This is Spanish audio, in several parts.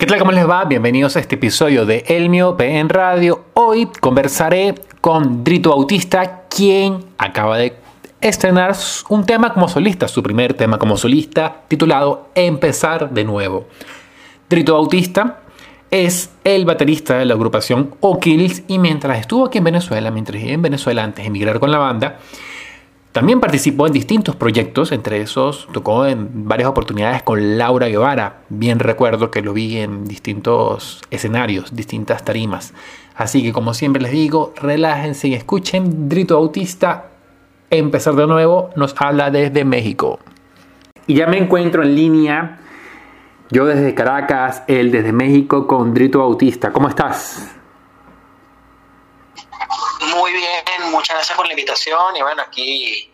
¿Qué tal? ¿Cómo les va? Bienvenidos a este episodio de El Miope en Radio. Hoy conversaré con Drito Bautista, quien acaba de estrenar un tema como solista, su primer tema como solista, titulado Empezar de nuevo. Drito Bautista es el baterista de la agrupación O'Kills y mientras estuvo aquí en Venezuela, mientras en Venezuela antes de emigrar con la banda, también participó en distintos proyectos, entre esos tocó en varias oportunidades con Laura Guevara. Bien recuerdo que lo vi en distintos escenarios, distintas tarimas. Así que como siempre les digo, relájense y escuchen. Drito Autista, empezar de nuevo, nos habla desde México. Y ya me encuentro en línea, yo desde Caracas, él desde México con Drito Autista. ¿Cómo estás? Muy bien, muchas gracias por la invitación y bueno, aquí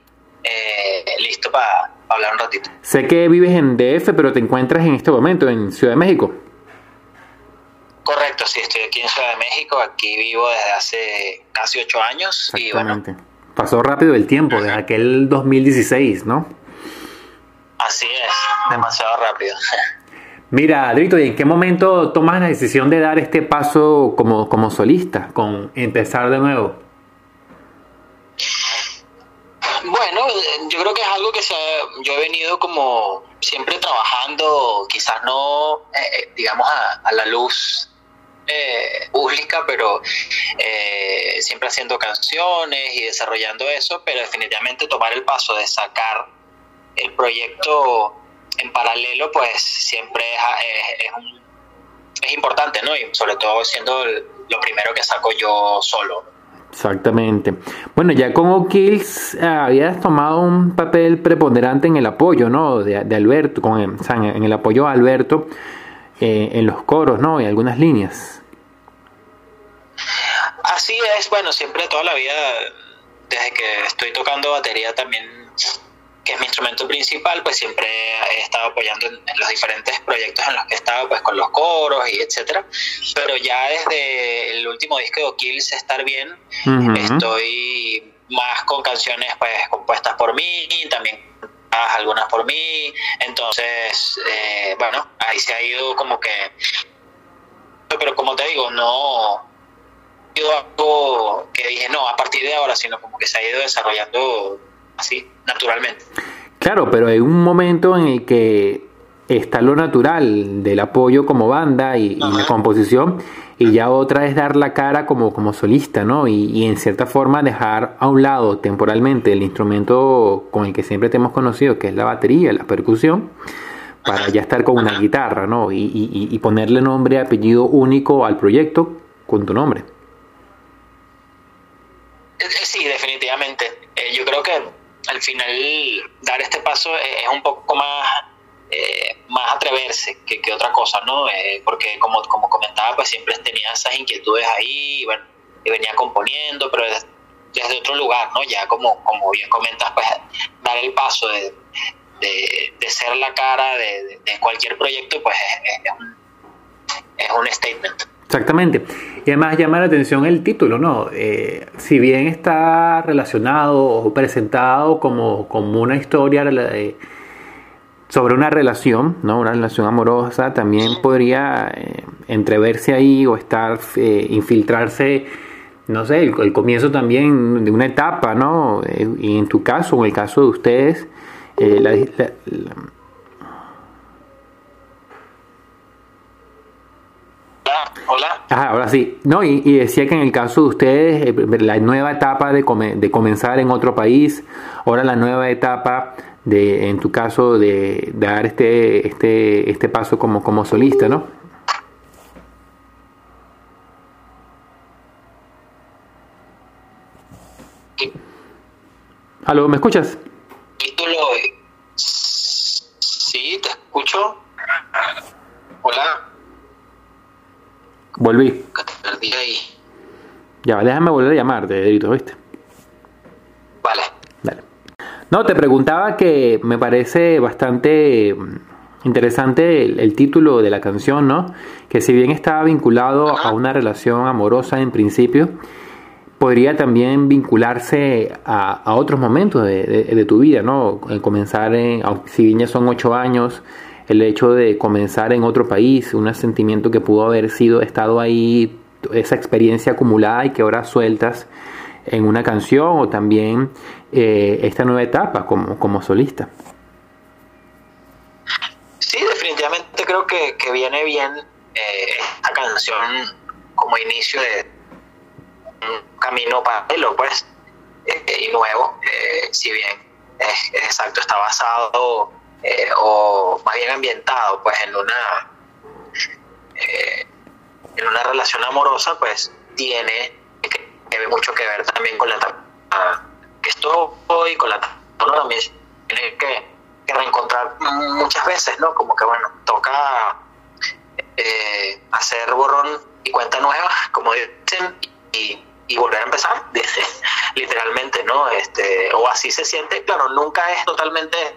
eh, listo para hablar un ratito. Sé que vives en DF, pero te encuentras en este momento en Ciudad de México. Correcto, sí, estoy aquí en Ciudad de México, aquí vivo desde hace casi ocho años y bueno. Pasó rápido el tiempo, desde aquel 2016, ¿no? Así es, demasiado rápido. Mira, Adrito, ¿y en qué momento tomas la decisión de dar este paso como, como solista, con empezar de nuevo? Bueno, yo creo que es algo que se, yo he venido como siempre trabajando, quizás no, eh, eh, digamos, a, la luz eh, pública, pero eh, siempre haciendo canciones y desarrollando eso, pero definitivamente tomar el paso de sacar el proyecto en paralelo, pues siempre es, es, importante, ¿no? Y sobre todo siendo lo primero que saco yo solo. Exactamente. Bueno, ya como Kills eh, habías tomado un papel preponderante en el apoyo, ¿no? De, Alberto, con, en el apoyo a Alberto eh, en los coros, ¿no? Y algunas líneas. Así es, bueno, siempre toda la vida, desde que estoy tocando batería también que es mi instrumento principal, pues siempre he estado apoyando en, los diferentes proyectos en los que he estado, pues con los coros y etcétera. Pero ya desde el último disco de O'Kills, Estar Bien, estoy más con canciones pues compuestas por mí, también algunas por mí. Entonces, eh, bueno, ahí se ha ido como que... Pero como te digo, no ha sido algo que dije, no, a partir de ahora, sino como que se ha ido desarrollando así, naturalmente. Claro, pero hay un momento en el que está lo natural del apoyo como banda y, la composición, y ya otra es dar la cara como, como solista, ¿no? Y, en cierta forma dejar a un lado temporalmente el instrumento con el que siempre te hemos conocido, que es la batería, la percusión, para ya estar con una guitarra, ¿no? Y, y ponerle nombre apellido único al proyecto con tu nombre. Eh, eh, sí, definitivamente. Eh, yo creo que al final dar este paso es un poco más, eh, más atreverse que, que, otra cosa, ¿no? Eh, porque como, como comentaba, pues siempre tenía esas inquietudes ahí, y, venía componiendo, pero desde, otro lugar, ¿no? Ya como, como bien comentas, pues dar el paso de, de, ser la cara de, cualquier proyecto, pues es, un, es un statement. Exactamente. Y además llama la atención el título, ¿no? Eh, si bien está relacionado o presentado como, como una historia sobre una relación, ¿no? Una relación amorosa, también podría eh, entreverse ahí o estar, eh, infiltrarse, no sé, el, comienzo también de una etapa, ¿no? y en tu caso, en el caso de ustedes, la Hola. ahora sí. No, y, decía que en el caso de ustedes, eh, la nueva etapa de, de comenzar en otro país, ahora la nueva etapa de, en tu caso, de, dar este, este, este paso como, como solista, ¿no? ¿Aló, me escuchas? Título. Sí, te escucho. Hola. Volví. Ya, déjame volver a llamarte, Dedito, ¿viste? Vale. Dale. No, te preguntaba que me parece bastante mm, interesante el, título de la canción, ¿no? Que si bien estaba vinculado a una relación amorosa en principio, podría también vincularse a, otros momentos de, tu vida, ¿no? Comenzar, en, si bien ya son ocho años, el hecho de comenzar en otro país, un sentimiento que pudo haber sido estado ahí, esa experiencia acumulada y que ahora sueltas en una canción o también eh, esta nueva etapa como, como solista. Sí, definitivamente creo que, viene bien eh, esta canción como inicio de un camino paralelo, pues, eh, y nuevo, si bien exacto, está basado o más bien ambientado, pues, en una en una relación amorosa, pues, tiene que mucho que ver también con la que estoy, con la también tiene que, reencontrar muchas veces, ¿no? Como que bueno, toca eh, hacer borrón y cuenta nueva, como dicen, y, volver a empezar, literalmente, ¿no? Este, o así se siente, claro, nunca es totalmente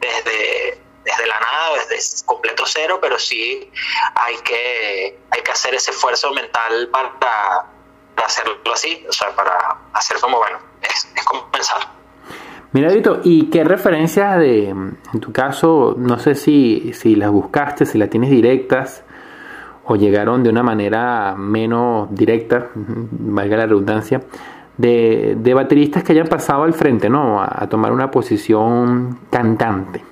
desde, desde la nada, desde completo cero, pero sí hay que, hay que hacer ese esfuerzo mental para hacerlo así, o sea, para hacer como, bueno, es, es como pensar. Mira, Dito, ¿y qué referencias de, en tu caso, no sé si, si las buscaste, si las tienes directas o llegaron de una manera menos directa, valga la redundancia, de, de bateristas que hayan pasado al frente, ¿no? A, tomar una posición cantante.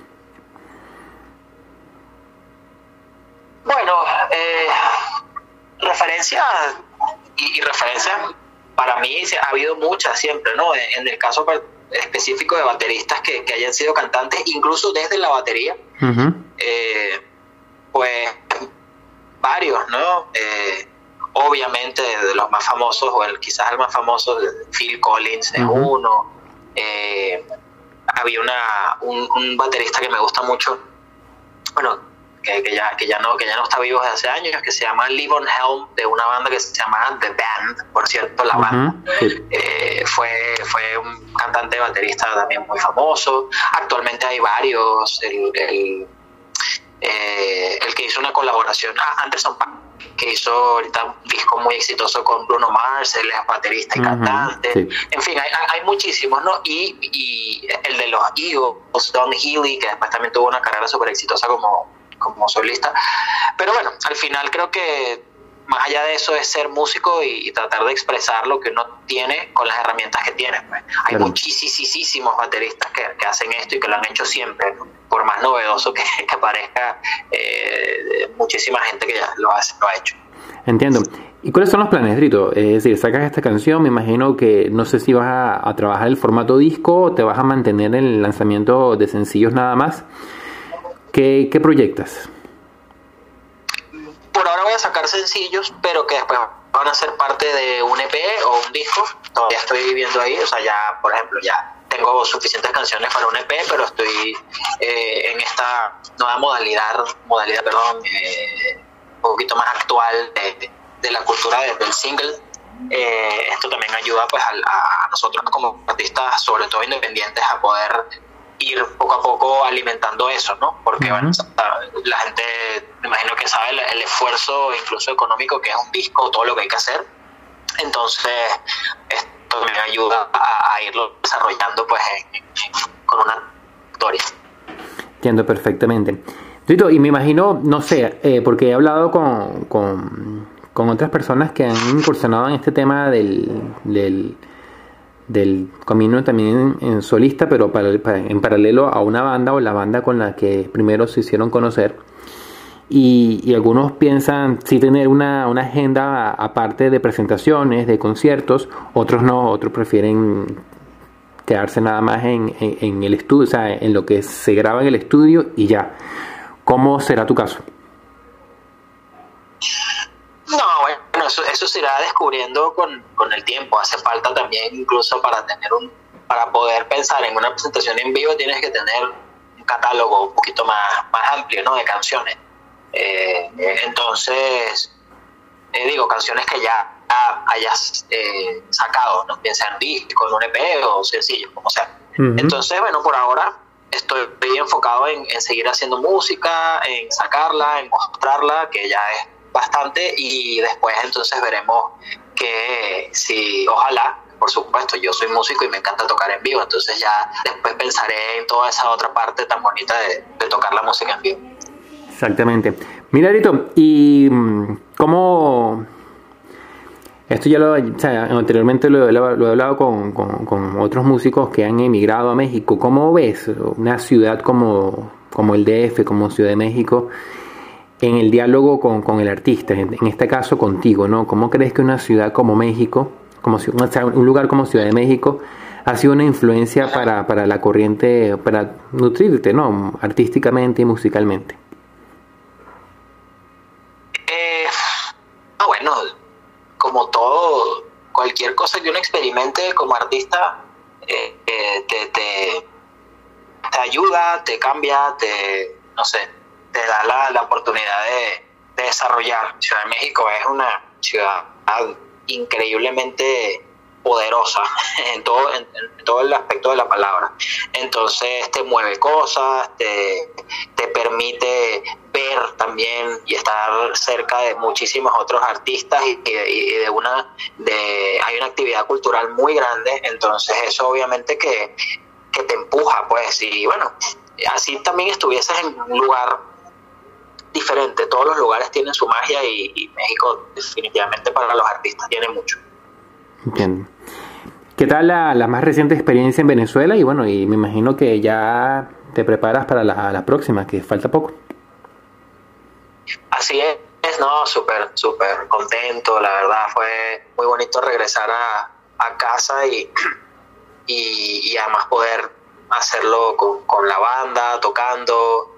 Bueno, eh, referencias y, referencias, para mí ha habido muchas siempre, ¿no? En, el caso específico de bateristas que, hayan sido cantantes, incluso desde la batería, eh, pues varios, ¿no? Eh, obviamente de los más famosos, o el, quizás el más famoso, Phil Collins es uno. Eh, había una, un, un, baterista que me gusta mucho, bueno, que, ya, que, ya no, que ya no está vivo desde hace años, que se llama Livon Helm, de una banda que se llama The Band, por cierto, la banda. Eh, fue, fue un cantante baterista también muy famoso. Actualmente hay varios. El, el, eh, el que hizo una colaboración, ah, Anderson Paak, que hizo ahorita un disco muy exitoso con Bruno Mars, él es baterista y cantante. En fin, hay, hay, muchísimos, ¿no? Y, y el de los Eagles, Don Healy, que después también tuvo una carrera súper exitosa como como solista. Pero bueno, al final creo que más allá de eso es ser músico y, tratar de expresar lo que uno tiene con las herramientas que tiene. Pues. Hay muchísimos bateristas que, hacen esto y que lo han hecho siempre, por más novedoso que, parezca, eh, muchísima gente que ya lo, hace, lo ha hecho. Entiendo. ¿Y cuáles son los planes, Drito? Es decir, sacas esta canción, me imagino que no sé si vas a, a trabajar el formato disco o te vas a mantener en el lanzamiento de sencillos nada más. ¿Qué, proyectas? Voy a sacar sencillos, pero que después van a ser parte de un EP o un disco. Todavía estoy viviendo ahí, o sea, ya, por ejemplo, ya tengo suficientes canciones para un EP, pero estoy eh, en esta nueva modalidad, modalidad, perdón, eh, un poquito más actual de, la cultura del single. Eh, esto también ayuda pues a, a, nosotros como artistas, sobre todo independientes, a poder ir poco a poco alimentando eso, ¿no? Porque bueno, la gente, me imagino que sabe el, esfuerzo incluso económico que es un disco, todo lo que hay que hacer. Entonces, esto me ayuda a, irlo desarrollando pues con una historia. Entiendo perfectamente. Tito, y me imagino, no sé, eh, porque he hablado con, con, con, otras personas que han incursionado en este tema del, del del camino también en, solista, pero en paralelo a una banda o la banda con la que primero se hicieron conocer. Y, algunos piensan sí tener una, agenda aparte de presentaciones, de conciertos, otros no, otros prefieren quedarse nada más en, en, el estudio, o sea, en lo que se graba en el estudio y ya. ¿Cómo será tu caso? No, bueno, eso, se irá descubriendo con, con, el tiempo. Hace falta también incluso para tener un, para poder pensar en una presentación en vivo tienes que tener un catálogo un poquito más, más amplio, ¿no? De canciones. Eh, entonces, eh, digo, canciones que ya hayas eh, sacado, ¿no? Piensa en disco, en un EP o sencillo, como sea. Entonces, bueno, por ahora estoy enfocado en, en seguir haciendo música, en sacarla, en mostrarla, que ya es bastante y después entonces veremos que si ojalá por supuesto, yo soy músico y me encanta tocar en vivo, entonces ya después pensaré en toda esa otra parte tan bonita de, tocar la música en vivo. Exactamente. Mira, Rito, ¿y mm, cómo... Esto ya lo, o sea, anteriormente lo, he hablado con, con, otros músicos que han emigrado a México. ¿Cómo ves una ciudad como, como el DF, como Ciudad de México, en el diálogo con, con el artista, en, este caso contigo, ¿no? ¿Cómo crees que una ciudad como México, como un lugar como Ciudad de México, ha sido una influencia para, para la corriente, para nutrirte, ¿no? Artísticamente y musicalmente. Eh, bueno, como todo, cualquier cosa que uno experimente como artista, eh, eh, te, te, te ayuda, te cambia, te, no sé, te da la, la oportunidad de, desarrollar. Ciudad de México es una ciudad increíblemente poderosa en todo, en, todo el aspecto de la palabra. Entonces te mueve cosas, te, te, permite ver también y estar cerca de muchísimos otros artistas y, y, de una de hay una actividad cultural muy grande, entonces eso obviamente que, que te empuja, pues, y bueno, así también estuvieses en un lugar diferente. Todos los lugares tienen su magia y, México definitivamente para los artistas tiene mucho. Entiendo. ¿Qué tal la, la, más reciente experiencia en Venezuela? Y bueno, y me imagino que ya te preparas para la, la próxima, que falta poco. Así es, no, súper, súper contento, la verdad fue muy bonito regresar a, a casa y, y, y, además poder hacerlo con, con la banda, tocando,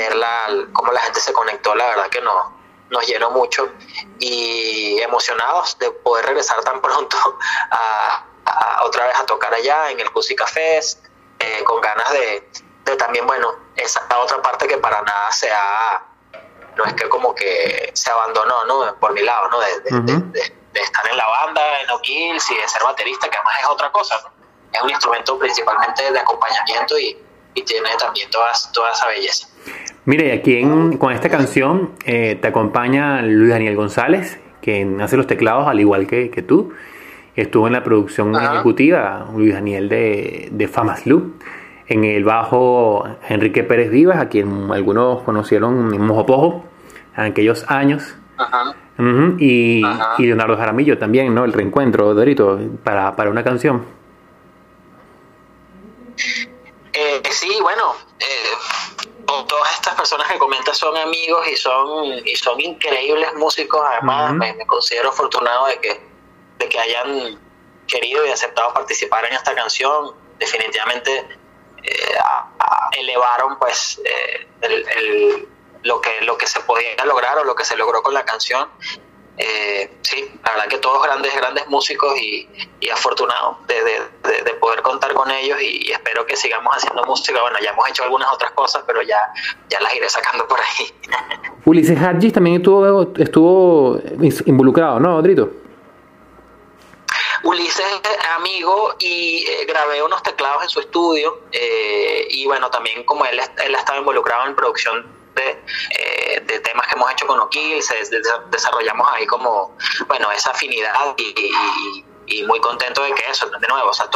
verla, cómo la gente se conectó, la verdad que no, nos llenó mucho y emocionados de poder regresar tan pronto a, otra vez a tocar allá en el Cusi Cafés, eh, con ganas de, también, bueno, esa otra parte que para nada se ha, no es que como que se abandonó, ¿no? Por mi lado, ¿no? De, estar en la banda, en O'Kills y de ser baterista, que además es otra cosa, Es un instrumento principalmente de acompañamiento y, y tiene también toda, toda esa belleza. Mira, y aquí con esta canción eh, te acompaña Luis Daniel González, quien hace los teclados al igual que, que tú. Estuvo en la producción ejecutiva, Luis Daniel de, de Famas Loop. En el bajo, Enrique Pérez Vivas, a quien algunos conocieron en Mojopojo en aquellos años. y, y, Leonardo Jaramillo también, ¿no? El reencuentro, Dorito, para, para una canción. Eh, sí, bueno, eh, todas estas personas que comentas son amigos y son y son increíbles músicos. Además, me, considero afortunado de que, de que hayan querido y aceptado participar en esta canción. Definitivamente eh, elevaron pues el, lo que lo que se podía lograr o lo que se logró con la canción eh, sí, la verdad que todos grandes, grandes músicos y, y afortunados de, poder contar con ellos y, espero que sigamos haciendo música. Bueno, ya hemos hecho algunas otras cosas, pero ya, ya las iré sacando por ahí. Ulises Hadjis también estuvo, estuvo involucrado, ¿no, Drito? Ulises es amigo y eh, grabé unos teclados en su estudio eh, y bueno, también como él, él ha estado involucrado en producción eh, de, temas que hemos hecho con O'Kill, desarrollamos ahí como, bueno, esa afinidad y, muy contento de que eso, de nuevo, o sea,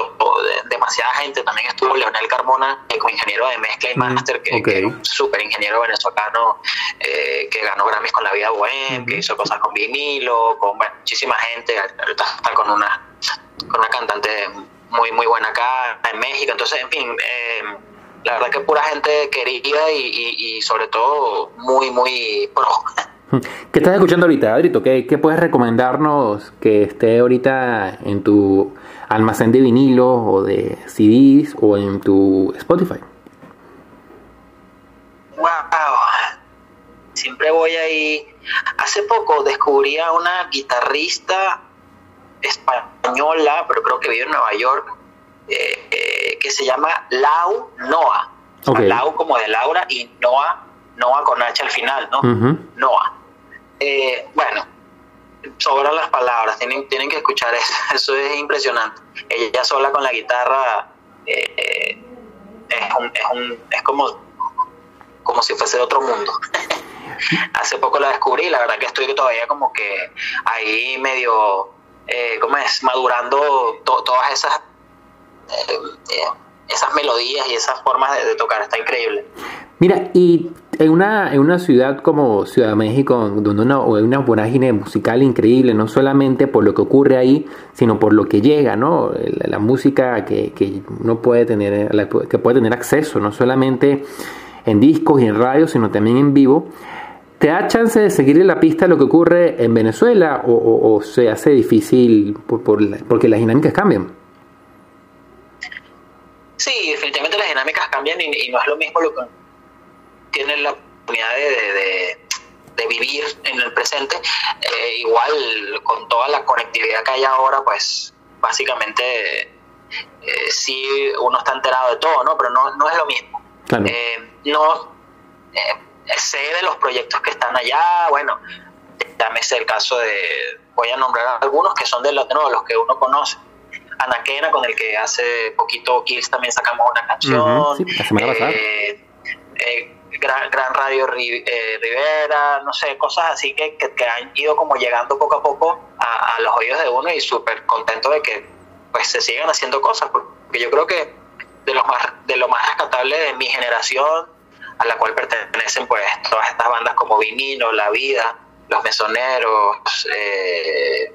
demasiada gente, también estuvo Leonel Carmona eh, como ingeniero de mezcla y master, que, es un súper ingeniero venezolano eh, que ganó Grammys con la vida bohem, que hizo cosas con vinilo, con muchísima gente, ahorita está con una, con una cantante muy, muy buena acá en México, entonces, en fin, eh, la verdad que pura gente querida y, sobre todo muy, muy pro. ¿Qué estás escuchando ahorita, Adrito? ¿Qué, ¿Qué, puedes recomendarnos que esté ahorita en tu almacén de vinilos o de CDs o en tu Spotify? Wow, siempre voy ahí. Hace poco descubrí a una guitarrista española, pero creo que vive en Nueva York, eh, eh, que se llama Lau Noah. Lau como de Laura y Noah, Noah con H al final, ¿no? Noah. Eh, bueno, sobran las palabras, tienen, tienen que escuchar eso, eso es impresionante. Ella sola con la guitarra es, un, es, un, es como, como si fuese de otro mundo. Hace poco la descubrí, la verdad que estoy todavía como que ahí medio ¿cómo es? Madurando todas esas, esas melodías y esas formas de, tocar, está increíble. Mira, y en una, en una ciudad como Ciudad de México, donde una, hay una vorágine musical increíble, no solamente por lo que ocurre ahí, sino por lo que llega, ¿no? La, música que, que uno puede tener, que puede tener acceso, no solamente en discos y en radio, sino también en vivo. ¿Te da chance de seguir en la pista lo que ocurre en Venezuela o, se hace difícil por, porque las dinámicas cambian? Sí, definitivamente las dinámicas cambian y, no es lo mismo lo que tienen la oportunidad de, vivir en el presente. Eh, igual con toda la conectividad que hay ahora, pues básicamente eh, sí uno está enterado de todo, ¿no? Pero no, no es lo mismo. Eh, no eh, sé de los proyectos que están allá, bueno, llámese el caso de, voy a nombrar algunos que son de los, los que uno conoce. Anaquena, con el que hace poquito Kills también sacamos una canción. Eh, eh, Gran, Radio Rivera, no sé, cosas así que, que, han ido como llegando poco a poco a, los oídos de uno y súper contento de que pues se sigan haciendo cosas, porque yo creo que de lo más, de lo más rescatable de mi generación a la cual pertenecen pues todas estas bandas como Vinino, La Vida, Los Mesoneros, eh,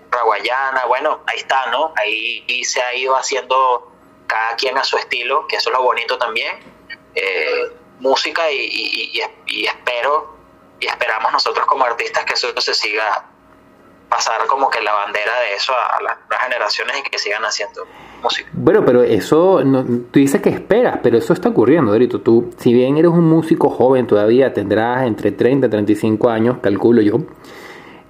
bueno, ahí está, ¿no? Ahí se ha ido haciendo cada quien a su estilo, que eso es lo bonito también, eh, música y, y, espero y esperamos nosotros como artistas que eso se siga pasar como que la bandera de eso a, las nuevas generaciones y que sigan haciendo música. Bueno, pero eso, no, tú dices que esperas, pero eso está ocurriendo, Dorito. Tú, si bien eres un músico joven todavía, tendrás entre 30 y 35 años, calculo yo.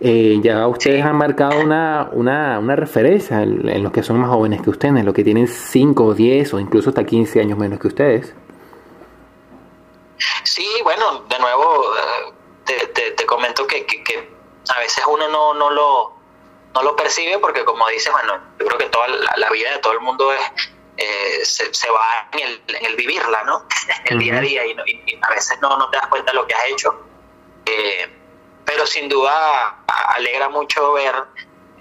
Eh, ya ustedes han marcado una, una, una referencia en, los que son más jóvenes que ustedes, en los que tienen 5, 10 o incluso hasta 15 años menos que ustedes. Sí, bueno, de nuevo eh, te, te, comento que, que a veces uno no, no, lo, no lo percibe porque como dices, bueno, yo creo que toda la, vida de todo el mundo es, eh, se, va en el, en el, vivirla, ¿no? el día a día y, a veces no, no te das cuenta de lo que has hecho. Eh, pero sin duda alegra mucho ver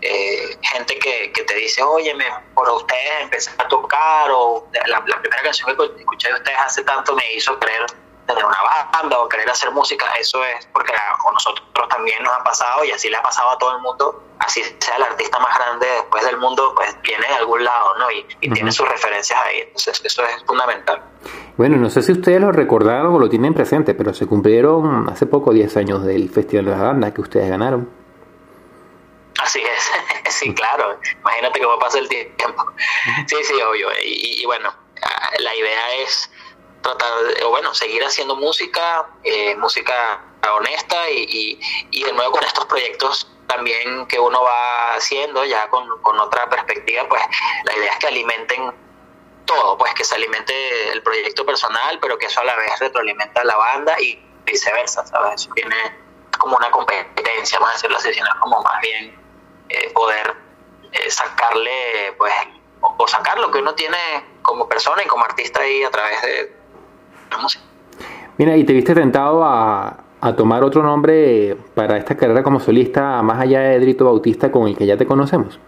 eh, gente que, que, te dice, oye, por ustedes empecé a tocar o la, la primera canción que escuché de ustedes hace tanto me hizo creer tener una banda o querer hacer música, eso es porque a nosotros también nos ha pasado y así le ha pasado a todo el mundo, así sea el artista más grande después del mundo, pues viene de algún lado, ¿no? Y, tiene sus referencias ahí, entonces eso es fundamental. Bueno, no sé si ustedes lo recordaron o lo tienen presente, pero se cumplieron hace poco 10 años del Festival de la Banda que ustedes ganaron. Así es, sí, claro, imagínate cómo pasa el tiempo. Sí, sí, obvio, y bueno, la idea es tratar, o bueno, seguir haciendo música, eh, música honesta y, y, de nuevo con estos proyectos también que uno va haciendo ya con, con, otra perspectiva, pues la idea es que alimenten todo, pues que se alimente el proyecto personal, pero que eso a la vez retroalimenta a la banda y viceversa, ¿sabes? Eso tiene como una competencia, más decirlo así, sino como más bien eh, poder eh, sacarle, pues, o sacar lo que uno tiene como persona y como artista ahí a través de, Mira, ¿y te viste tentado a, tomar otro nombre para esta carrera como solista, más allá de Drito Bautista, con el que ya te conocemos?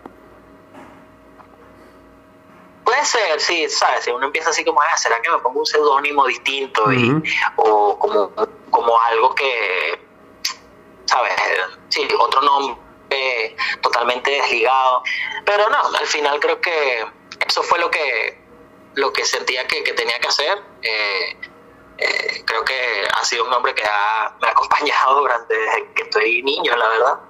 Puede ser, sí, ¿sabes? Si uno empieza así como, ah, ¿será que me pongo un seudónimo distinto? y, o como, como algo que, ¿sabes? Sí, otro nombre totalmente desligado. Pero no, al final creo que eso fue lo que lo que sentía que, tenía que hacer. Eh, eh, creo que ha sido un hombre que me ha acompañado durante desde que estoy niño, la verdad.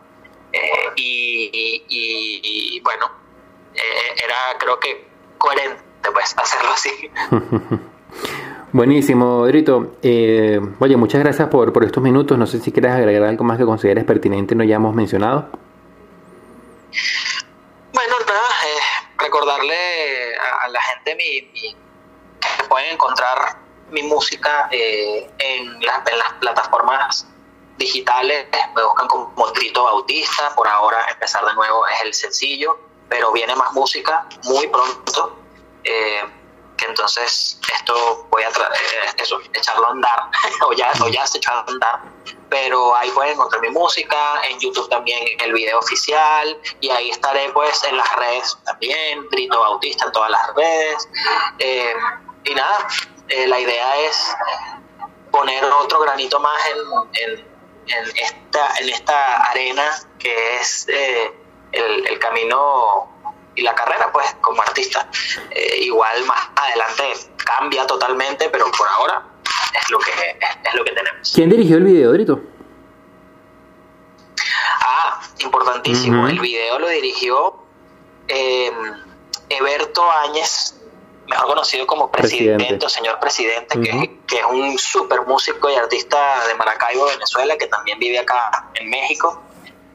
Eh, y, bueno, era creo que coherente pues hacerlo así. Buenísimo, Drito. oye, muchas gracias por, por estos minutos. No sé si quieres agregar algo más que consideres pertinente no hayamos mencionado. Bueno, nada, recordarle a, la gente mi, que pueden encontrar mi música eh, en, las, plataformas digitales, me buscan como Trito Bautista, por ahora empezar de nuevo es el sencillo, pero viene más música muy pronto, eh, que entonces esto voy a eh, eso, echarlo a andar, o ya, o ya se echado a andar, pero ahí pueden encontrar mi música, en YouTube también el video oficial y ahí estaré pues en las redes también, Brito Bautista en todas las redes. Eh, y nada, eh, la idea es poner otro granito más en, en, esta, en esta arena que es eh, el, camino y la carrera pues como artista. igual más adelante cambia totalmente, pero por ahora es lo que, es, lo que tenemos. ¿Quién dirigió el video, Drito? Ah, importantísimo. El video lo dirigió eh, Eberto Áñez, mejor conocido como presidente, o señor presidente, que, que, es un súper músico y artista de Maracaibo, Venezuela, que también vive acá en México.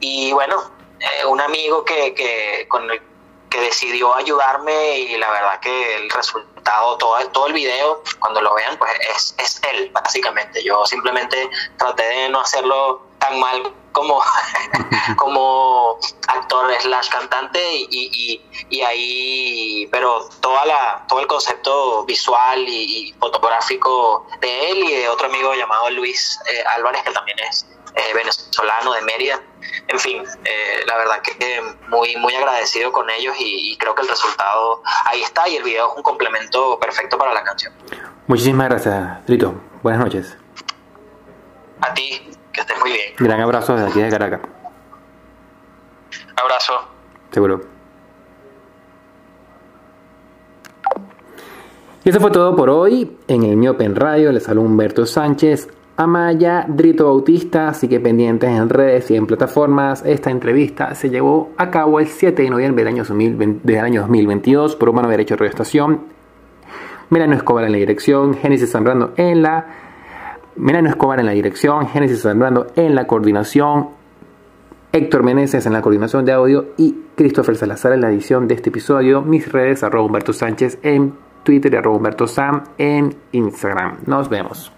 Y bueno, eh, un amigo que, que con el que decidió ayudarme y la verdad que el resultado, todo, todo el video, cuando lo vean, pues es, es él, básicamente. Yo simplemente traté de no hacerlo tan mal como, como actor slash cantante y, y, ahí, pero toda la, todo el concepto visual y, fotográfico de él y de otro amigo llamado Luis eh, Álvarez, que también es eh, venezolano de Mérida. En fin, eh, la verdad que muy, muy agradecido con ellos y, creo que el resultado ahí está y el video es un complemento perfecto para la canción. Muchísimas gracias, Trito. Buenas noches. A ti, que estés muy bien. Gran abrazo desde aquí de Caracas. Abrazo. Seguro. Y eso fue todo por hoy. En el Miopen Radio les habló Humberto Sánchez. Amaya Drito Bautista, así que pendientes en redes y en plataformas. Esta entrevista se llevó a cabo el 7 de noviembre del año, 2022 por Humano Derecho de Radio Estación. Melano Escobar en la dirección, Génesis Zambrano en la... Melano Escobar en la dirección, Génesis Zambrano en la coordinación, Héctor Meneses en la coordinación de audio y Christopher Salazar en la edición de este episodio. Mis redes, arroba Humberto Sánchez en Twitter y arroba Humberto Sam en Instagram. Nos vemos.